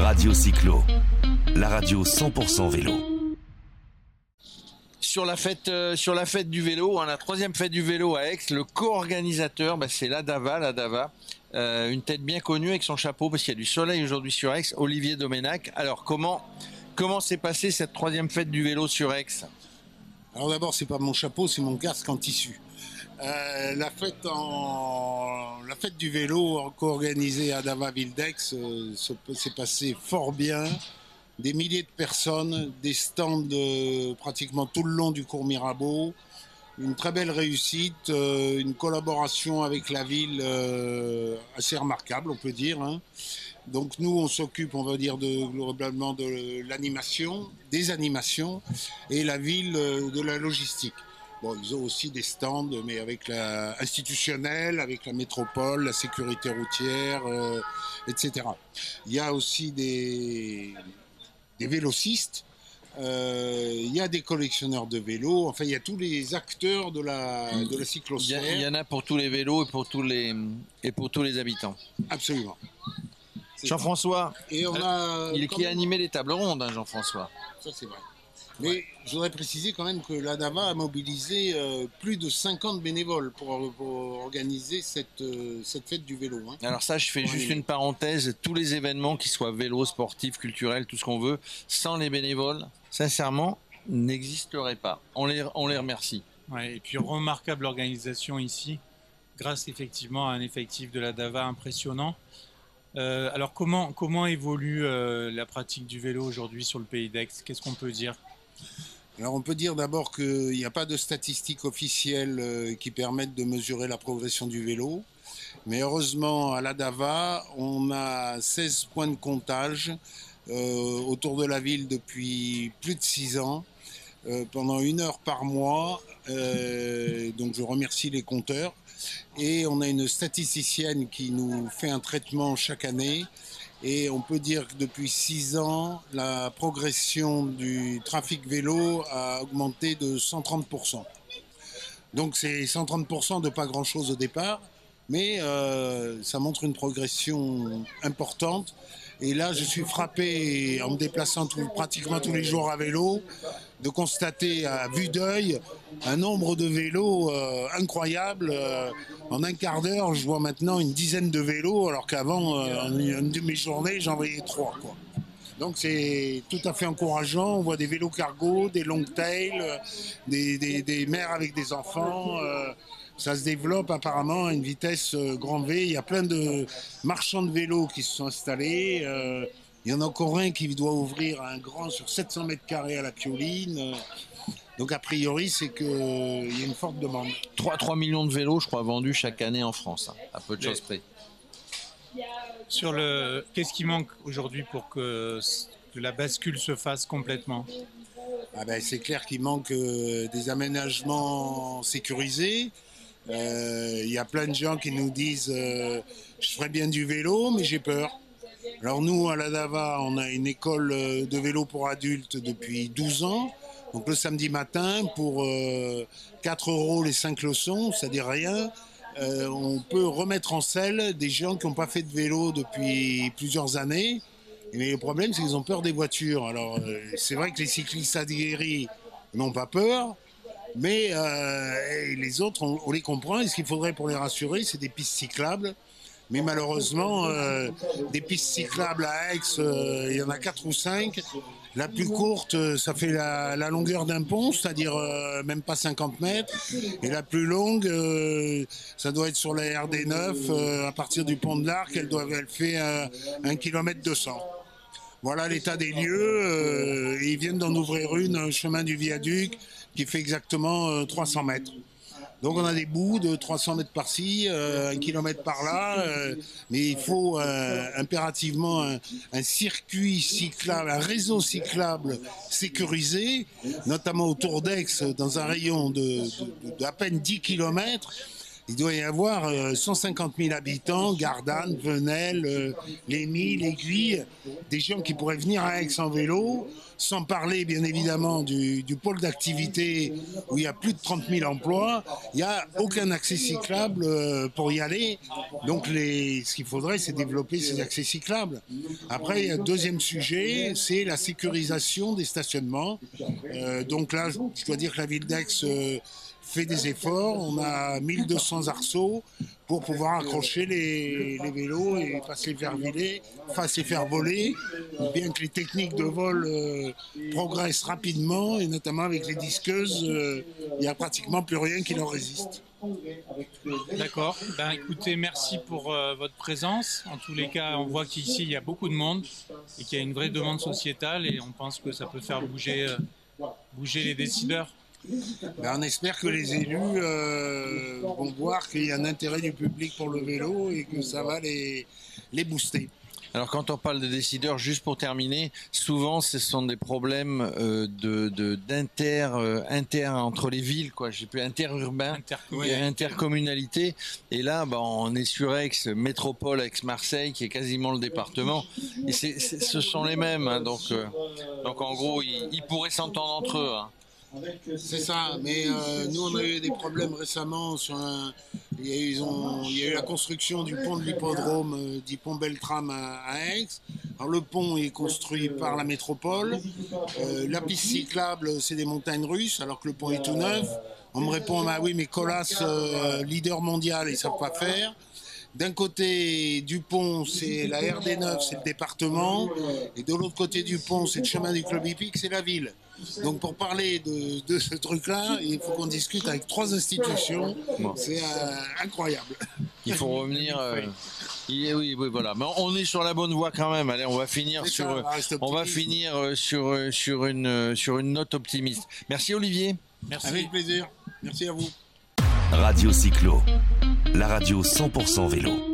Radio Cyclo, la radio 100% vélo. Sur la fête, euh, sur la fête du vélo, hein, la troisième fête du vélo à Aix, le co-organisateur, bah, c'est l'Adava, l'Adava, euh, une tête bien connue avec son chapeau parce qu'il y a du soleil aujourd'hui sur Aix, Olivier Domenac. Alors comment comment s'est passée cette troisième fête du vélo sur Aix? Alors d'abord, c'est pas mon chapeau, c'est mon casque en tissu. Euh, la fête du vélo co-organisée à Dava Vildex euh, s'est passée fort bien. Des milliers de personnes, des stands euh, pratiquement tout le long du cours Mirabeau, une très belle réussite, une collaboration avec la ville assez remarquable, on peut dire. Hein. Donc nous, on s'occupe, on va dire, globalement de l'animation, des animations, et la ville de la logistique. Bon, ils ont aussi des stands, mais avec la institutionnelle, avec la métropole, la sécurité routière, euh, etc. Il y a aussi des, des vélocistes. Euh, il y a des collectionneurs de vélos, enfin il y a tous les acteurs de la, de la cyclosphère. Il y, en a pour tous les vélos et pour tous les, et pour tous les habitants. Absolument. Jean-François, et on a il qui a animé les tables rondes, hein, Jean-François. Ça c'est vrai. Mais je voudrais préciser quand même que la DAVA a mobilisé euh, plus de 50 bénévoles pour, organiser cette, euh, cette fête du vélo. Hein. Alors ça, je fais juste une parenthèse. Tous les événements, qui soient vélo, sportifs, culturels, tout ce qu'on veut, sans les bénévoles, sincèrement, n'existeraient pas. On les, on les remercie. Ouais, et puis remarquable organisation ici, grâce effectivement à un effectif de la DAVA impressionnant. Euh, alors comment, comment évolue la pratique du vélo aujourd'hui sur le pays d'Aix? Qu'est-ce qu'on peut dire? Alors on peut dire d'abord qu'il n'y a pas de statistiques officielles euh, qui permettent de mesurer la progression du vélo. Mais heureusement, à la DAVA, on a 16 points de comptage euh, autour de la ville depuis plus de 6 ans, euh, pendant une heure par mois. donc je remercie les compteurs. Et on a une statisticienne qui nous fait un traitement chaque année et on peut dire que depuis six ans, la progression du trafic vélo a augmenté de 130%. Donc c'est 130% de pas grand-chose au départ, mais euh, ça montre une progression importante. Et là, je suis frappé en me déplaçant pratiquement tous les jours à vélo de constater à vue d'œil un nombre de vélos euh, incroyable. Euh, en un quart d'heure, je vois maintenant une dizaine de vélos, alors qu'avant, euh, en une demi-journée, j'en voyais trois. Donc c'est tout à fait encourageant. On voit des vélos cargo, des long tails, des, des, mères avec des enfants. Ça se développe apparemment à une vitesse grand V. Il y a plein de marchands de vélos qui se sont installés. Il y en a encore un qui doit ouvrir un grand sur 700 mètres carrés à la Pioline. Donc a priori, c'est qu'il y a une forte demande. 3, 3 millions de vélos, je crois, vendus chaque année en France, hein, à peu de choses près. Sur le, qu'est-ce qui manque aujourd'hui pour que, la bascule se fasse complètement? Ah ben, c'est clair qu'il manque euh, des aménagements sécurisés. Euh, il y a plein de gens qui nous disent euh, je ferais bien du vélo, mais j'ai peur. Alors nous, à la DAVA, on a une école euh, de vélo pour adultes depuis 12 ans. Donc le samedi matin, pour 4 euh, euros les 5 leçons, c'est-à-dire rien, on peut remettre en selle des gens qui n'ont pas fait de vélo depuis plusieurs années. Mais le problème, c'est qu'ils ont peur des voitures. Alors c'est vrai que les cyclistes aguerris n'ont pas peur, mais les autres, on, les comprend. Et ce qu'il faudrait pour les rassurer, c'est des pistes cyclables mais malheureusement, euh, des pistes cyclables à Aix, euh, il y en a quatre ou cinq. La plus courte, euh, ça fait la, longueur d'un pont, c'est-à-dire même pas 50 mètres. Et la plus longue, ça doit être sur la RD9, à partir du pont de l'Arc, elle, fait un km 200. Voilà l'état des lieux. ils viennent d'en ouvrir une, un chemin du viaduc, qui fait exactement 300 mètres. Donc on a des bouts de 300 mètres par-ci, euh, un kilomètre par-là, euh, mais il faut euh, impérativement un, circuit cyclable, un réseau cyclable sécurisé, notamment autour d'Aix, dans un rayon de, peine 10 kilomètres. Il doit y avoir 150 000 habitants, Gardanne, Venelle, Lémy, l'Aiguille, des gens qui pourraient venir à Aix en vélo, sans parler bien évidemment du, pôle d'activité où il y a plus de 30 000 emplois, il n'y a aucun accès cyclable pour y aller. Donc ce qu'il faudrait, c'est développer ces accès cyclables. Après, un deuxième sujet, c'est la sécurisation des stationnements. Euh, donc là, je dois dire que la ville d'Aix euh, fait des efforts. On a 1200 arceaux pour pouvoir accrocher les, vélos et pas les faire voler, pas se faire voler, bien que les techniques de vol euh, progressent rapidement, et notamment avec les disqueuses, il n'y a pratiquement plus rien qui leur résiste. D'accord. Ben, écoutez, merci pour euh, votre présence. En tous les cas, on voit qu'ici, il y a beaucoup de monde et qu'il y a une vraie demande sociétale et on pense que ça peut faire bouger, euh, bouger les décideurs. Ben, on espère que les élus euh, vont voir qu'il y a un intérêt du public pour le vélo et que ça va les, les booster. Alors quand on parle de décideurs, juste pour terminer, souvent ce sont des problèmes euh, de d'inter euh, inter entre les villes, quoi. J'ai plus interurbain, et intercommunalité. Et là, bah, on est sur Aix, métropole Aix-Marseille, qui est quasiment le département. Et ce sont les mêmes, hein. donc euh, donc en gros, ils, ils pourraient s'entendre entre eux. Hein. C'est ça, mais euh, nous on a eu des problèmes récemment sur un. Il y a eu, il y a eu la construction du pont de l'hippodrome euh, dit pont Beltram à, Aix. Alors le pont est construit par la métropole. Euh, la piste cyclable, c'est des montagnes russes, alors que le pont est tout neuf. On me répond, ah oui, mais Colas, leader mondial, ils savent pas faire. D'un côté du pont, c'est la RD9, c'est le département, et de l'autre côté du pont, c'est le chemin du club hippique, c'est la ville. Donc pour parler de, ce truc-là, il faut qu'on discute avec trois institutions. C'est euh, incroyable. Il faut revenir. Euh, oui, oui, voilà. Mais on est sur la bonne voie quand même. Allez, on va finir sur, on va finir euh, sur sur une sur une note optimiste. Merci Olivier. Merci. Avec plaisir. Merci à vous. Radio Cyclo, la radio 100% vélo.